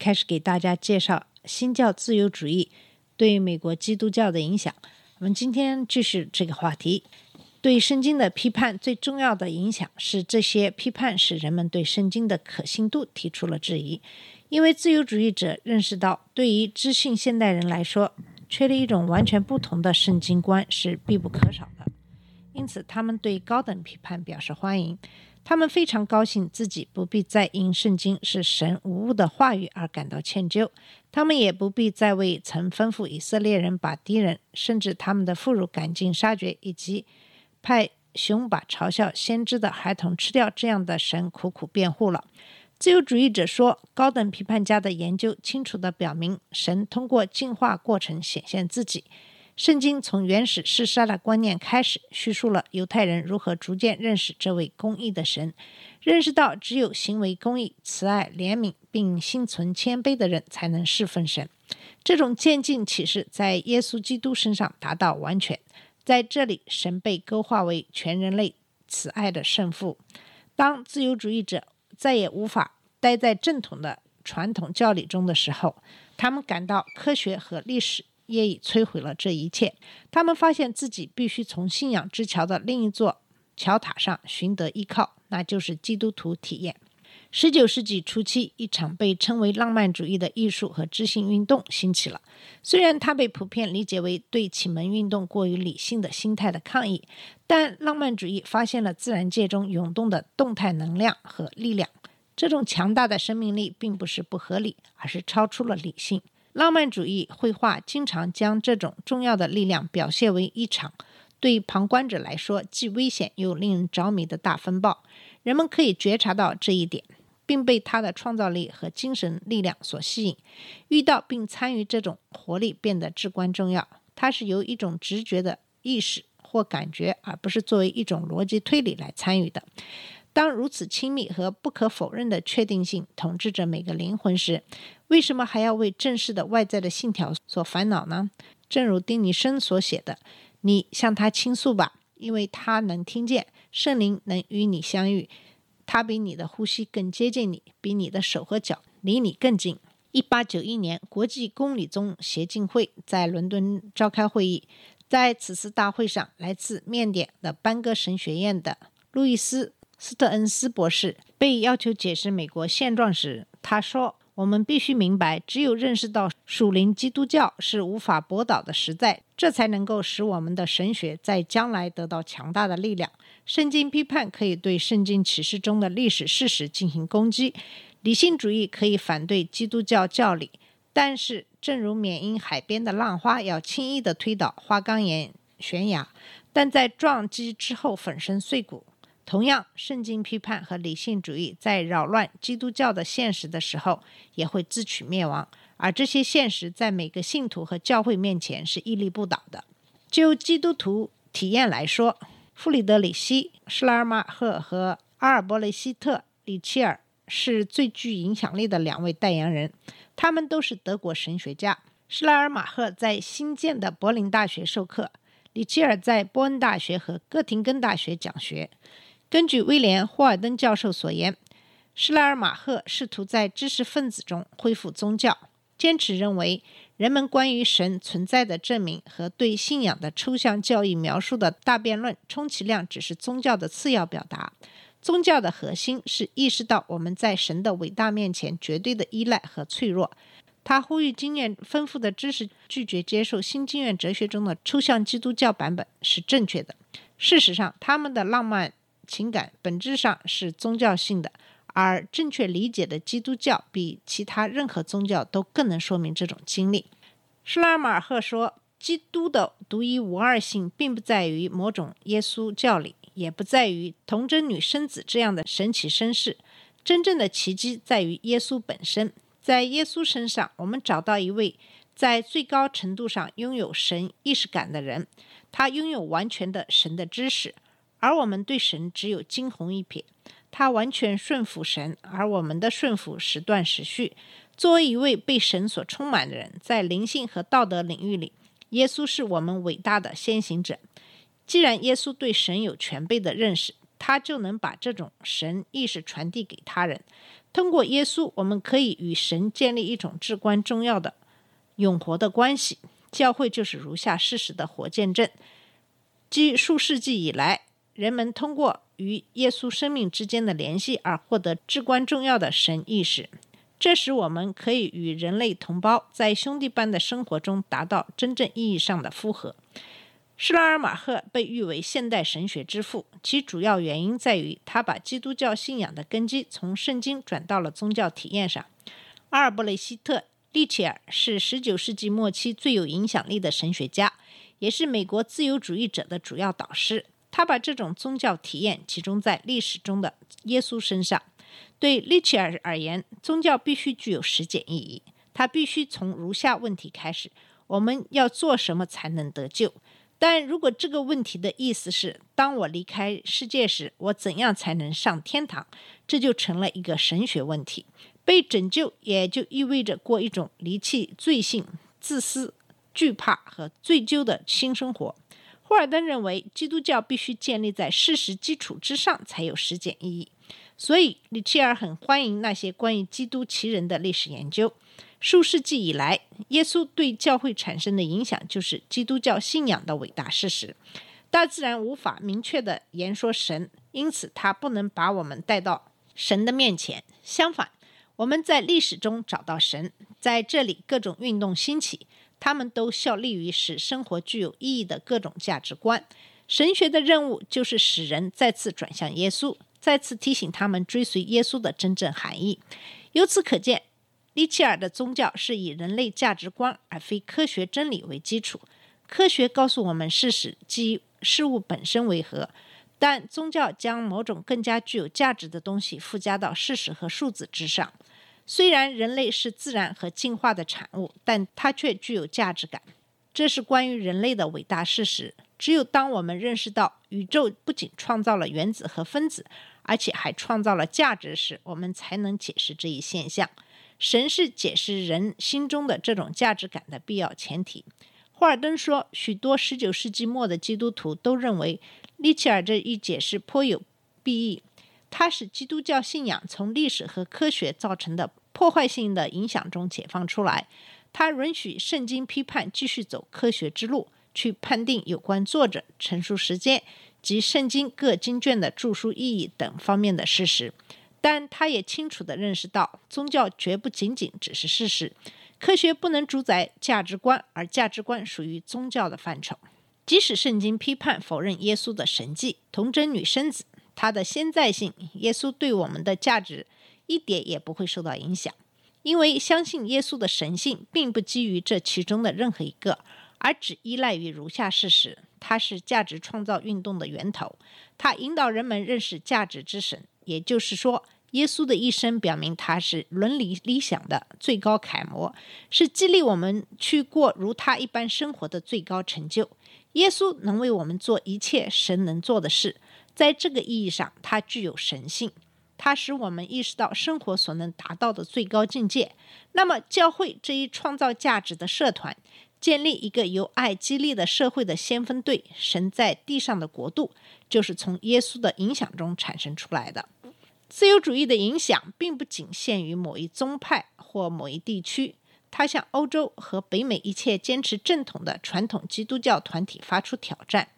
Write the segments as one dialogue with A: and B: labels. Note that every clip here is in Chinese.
A: 开始给大家介绍新教自由主义对美国基督教的影响。我们今天继续这个话题。对圣经的批判最重要的影响是，这些批判使人们对圣经的可信度提出了质疑。因为自由主义者认识到，对于知性现代人来说，确立一种完全不同的圣经观是必不可少的。因此，他们对高等批判表示欢迎。他们非常高兴自己不必再因圣经是神无误的话语而感到歉疚，他们也不必再为曾吩咐以色列人把敌人甚至他们的妇孺赶尽杀绝，以及派熊把嘲笑先知的孩童吃掉这样的神苦苦辩护了。自由主义者说，高等批判家的研究清楚地表明，神通过进化过程显现自己。圣经从原始弑杀的观念开始，叙述了犹太人如何逐渐认识这位公义的神，认识到只有行为公义、慈爱、怜悯，并心存谦卑的人才能侍奉神。这种渐进启示在耶稣基督身上达到完全。在这里，神被勾画为全人类慈爱的圣父。当自由主义者再也无法待在正统的传统教理中的时候，他们感到科学和历史业已摧毁了这一切。他们发现自己必须从信仰之桥的另一座桥塔上寻得依靠，那就是基督徒体验。十九世纪初期，一场被称为浪漫主义的艺术和知性运动兴起了。虽然它被普遍理解为对启蒙运动过于理性的心态的抗议，但浪漫主义发现了自然界中涌动的动态能量和力量。这种强大的生命力并不是不合理，而是超出了理性。浪漫主义绘画经常将这种重要的力量表现为一场对旁观者来说既危险又令人着迷的大风暴。人们可以觉察到这一点，并被它的创造力和精神力量所吸引。遇到并参与这种活力变得至关重要。它是由一种直觉的意识或感觉，而不是作为一种逻辑推理来参与的。当如此亲密和不可否认的确定性统治着每个灵魂时，为什么还要为正式的外在的信条所烦恼呢？正如丁尼生所写的：“你向他倾诉吧，因为他能听见，圣灵能与你相遇，他比你的呼吸更接近你，比你的手和脚离你更近。”一八九一年，国际公理宗协进会在伦敦召开会议，在此次大会上，来自缅甸的班戈神学院的路易斯。斯特恩斯博士被要求解释美国现状时，他说：“我们必须明白，只有认识到属灵基督教是无法驳倒的实在，这才能够使我们的神学在将来得到强大的力量。圣经批判可以对圣经启示中的历史事实进行攻击，理性主义可以反对基督教教理，但是，正如缅因海边的浪花要轻易地推倒花岗岩悬崖，但在撞击之后粉身碎骨。”同样，圣经批判和理性主义在扰乱基督教的现实的时候，也会自取灭亡。而这些现实在每个信徒和教会面前是屹立不倒的。就基督徒体验来说，弗里德里希·施莱尔马赫和阿尔伯雷希特·里切尔是最具影响力的两位代言人。他们都是德国神学家。施莱尔马赫在新建的柏林大学授课，里切尔在波恩大学和哥廷根大学讲学。根据威廉·霍尔登教授所言，施莱尔马赫试图在知识分子中恢复宗教，坚持认为人们关于神存在的证明和对信仰的抽象教义描述的大辩论，充其量只是宗教的次要表达。宗教的核心是意识到我们在神的伟大面前绝对的依赖和脆弱。他呼吁经验丰富的知识拒绝接受新经验哲学中的抽象基督教版本是正确的。事实上，他们的浪漫。情感本质上是宗教性的，而正确理解的基督教比其他任何宗教都更能说明这种经历。施拉马尔赫说，基督的独一无二性并不在于某种耶稣教理，也不在于童贞女生子这样的神奇身世，真正的奇迹在于耶稣本身。在耶稣身上，我们找到一位在最高程度上拥有神意识感的人，他拥有完全的神的知识，而我们对神只有惊鸿一瞥。他完全顺服神，而我们的顺服时断时续。作为一位被神所充满的人，在灵性和道德领域里，耶稣是我们伟大的先行者。既然耶稣对神有全备的认识，他就能把这种神意识传递给他人。通过耶稣，我们可以与神建立一种至关重要的、永活的关系。教会就是如下事实的活见证：基于数世纪以来，人们通过与耶稣生命之间的联系而获得至关重要的神意识，这使我们可以与人类同胞在兄弟般的生活中达到真正意义上的复合。施拉尔马赫被誉为现代神学之父，其主要原因在于他把基督教信仰的根基从圣经转到了宗教体验上。阿尔布雷希特·利切尔是19世纪末期最有影响力的神学家，也是美国自由主义者的主要导师。他把这种宗教体验集中在历史中的耶稣身上。对利切尔而言，宗教必须具有实践意义。他必须从如下问题开始：我们要做什么才能得救？但如果这个问题的意思是，当我离开世界时，我怎样才能上天堂？这就成了一个神学问题。被拯救也就意味着过一种离弃罪性、自私、惧怕和罪疚的新生活。霍尔登认为，基督教必须建立在事实基础之上才有实践意义。所以，里切尔很欢迎那些关于基督其人的历史研究。数世纪以来，耶稣对教会产生的影响就是基督教信仰的伟大事实。大自然无法明确地言说神，因此它不能把我们带到神的面前。相反，我们在历史中找到神。在这里，各种运动兴起，他们都效力于使生活具有意义的各种价值观。神学的任务就是使人再次转向耶稣，再次提醒他们追随耶稣的真正含义。由此可见。利切尔的宗教是以人类价值观而非科学真理为基础。科学告诉我们事实即事物本身为何，但宗教将某种更加具有价值的东西附加到事实和数字之上。虽然人类是自然和进化的产物，但它却具有价值感。这是关于人类的伟大事实。只有当我们认识到宇宙不仅创造了原子和分子，而且还创造了价值时，我们才能解释这一现象。神是解释人心中的这种价值感的必要前提。霍尔登说，许多19世纪末的基督徒都认为利切尔这一解释颇有裨益。它使基督教信仰从历史和科学造成的破坏性的影响中解放出来。他允许圣经批判继续走科学之路，去判定有关作者、陈述时间及圣经各经卷的著书意义等方面的事实。但他也清楚地认识到，宗教绝不仅仅只是事实，科学不能主宰价值观，而价值观属于宗教的范畴。即使圣经批判否认耶稣的神迹、童贞女生子，他的现在性，耶稣对我们的价值一点也不会受到影响，因为相信耶稣的神性并不基于这其中的任何一个，而只依赖于如下事实：他是价值创造运动的源头，他引导人们认识价值之神。也就是说，耶稣的一生表明他是伦理理想的最高楷模，是激励我们去过如他一般生活的最高成就。耶稣能为我们做一切神能做的事，在这个意义上，他具有神性，它使我们意识到生活所能达到的最高境界。那么，教会这一创造价值的社团，建立一个由爱激励的社会的先锋队，神在地上的国度，就是从耶稣的影响中产生出来的。自由主义的影响并不仅限于某一宗派或某一地区，它向欧洲和北美一切坚持正统的传统基督教团体发出挑战。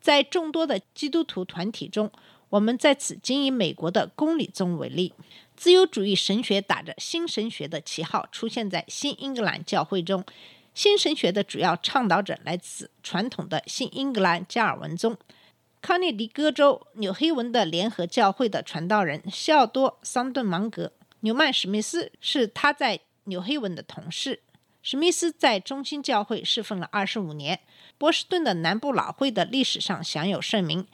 A: 在众多的基督徒团体中，我们在此仅以美国的公理宗为例。自由主义神学打着新神学的旗号出现在新英格兰教会中，新神学的主要倡导者来自传统的新英格兰加尔文宗。康涅狄格州纽黑文的联合教会的传道人西奥多·桑顿芒格·纽曼史密斯是他在纽黑文的同事。史密斯在中心教会侍奉了二十五年。波士顿的南部老会的历史上享有盛名。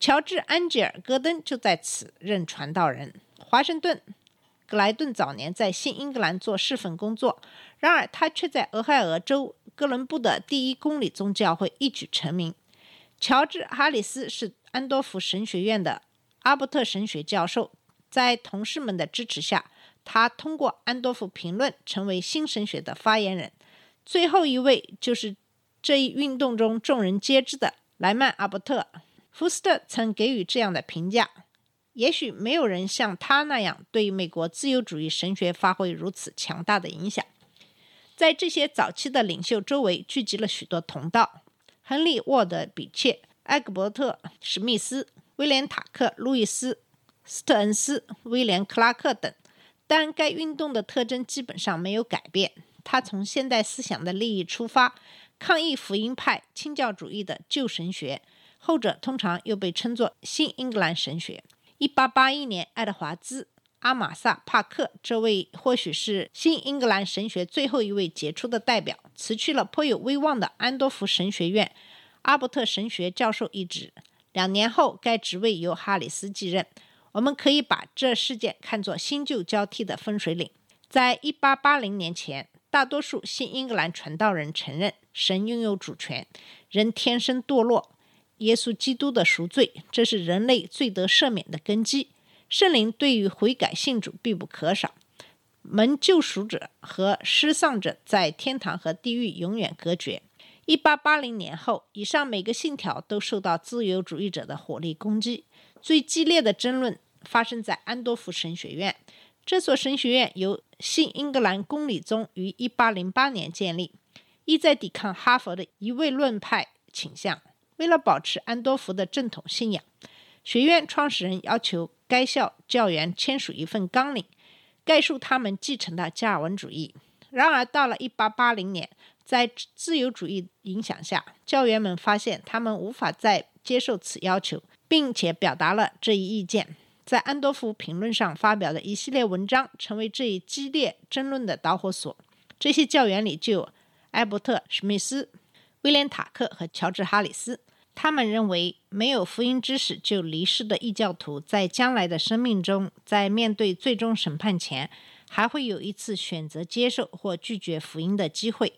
A: 乔治·安吉尔·戈登就在此任传道人。华盛顿格莱顿早年在新英格兰做侍奉工作，然而他却在俄亥俄州哥伦布的第一公理宗教会一举成名。乔治·哈里斯是安多福神学院的阿伯特神学教授，在同事们的支持下，他通过安多福评论成为新神学的发言人。最后一位就是这一运动中众人皆知的莱曼·阿伯特。福斯特曾给予这样的评价：“也许没有人像他那样对美国自由主义神学发挥如此强大的影响。”在这些早期的领袖周围聚集了许多同道。亨利·沃德·比切、埃格伯特·史密斯、威廉·塔克、路易斯·斯特恩斯、威廉·克拉克等，但该运动的特征基本上没有改变。他从现代思想的利益出发，抗议福音派清教主义的旧神学，后者通常又被称作新英格兰神学。1881年，爱德华兹·阿马萨·帕克这位或许是新英格兰神学最后一位杰出的代表。辞去了颇有威望的安多福神学院阿伯特神学教授一职。两年后，该职位由哈里斯继任。我们可以把这事件看作新旧交替的分水岭。在一八八零年前，大多数新英格兰传道人承认神拥有主权，人天生堕落，耶稣基督的赎罪，这是人类罪得赦免的根基。圣灵对于悔改信主必不可少。门救赎者和失丧者在天堂和地狱永远隔绝。一八八零年后，以上每个信条都受到自由主义者的火力攻击。最激烈的争论发生在安多夫神学院。这所神学院由新英格兰公理宗于一八零八年建立，意在抵抗哈佛的一位论派倾向。为了保持安多福的正统信仰，学院创始人要求该校教员签署一份纲领。概述他们继承的加尔文主义。然而，到了1880年，在自由主义影响下，教员们发现他们无法再接受此要求，并且表达了这一意见。在安多福评论上发表的一系列文章，成为这一激烈争论的导火索。这些教员里就有艾伯特·史密斯、威廉·塔克和乔治·哈里斯。他们认为，没有福音知识就离世的异教徒，在将来的生命中，在面对最终审判前，还会有一次选择接受或拒绝福音的机会。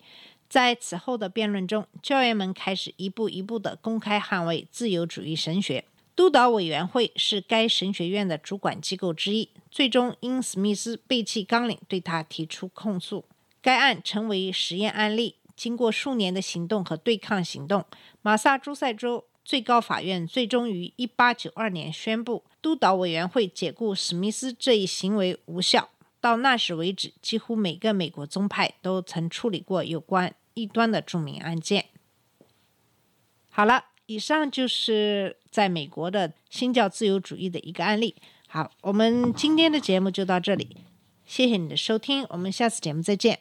A: 在此后的辩论中，教员们开始一步一步地公开捍卫自由主义神学。督导委员会是该神学院的主管机构之一，最终因史密斯背弃纲领，对他提出控诉。该案成为实验案例。经过数年的行动和对抗行动，马萨诸塞州最高法院最终于1892年宣布督导委员会解雇史密斯这一行为无效。到那时为止，几乎每个美国宗派都曾处理过有关异端的著名案件。好了，以上就是在美国的新教自由主义的一个案例。好，我们今天的节目就到这里，谢谢你的收听，我们下次节目再见。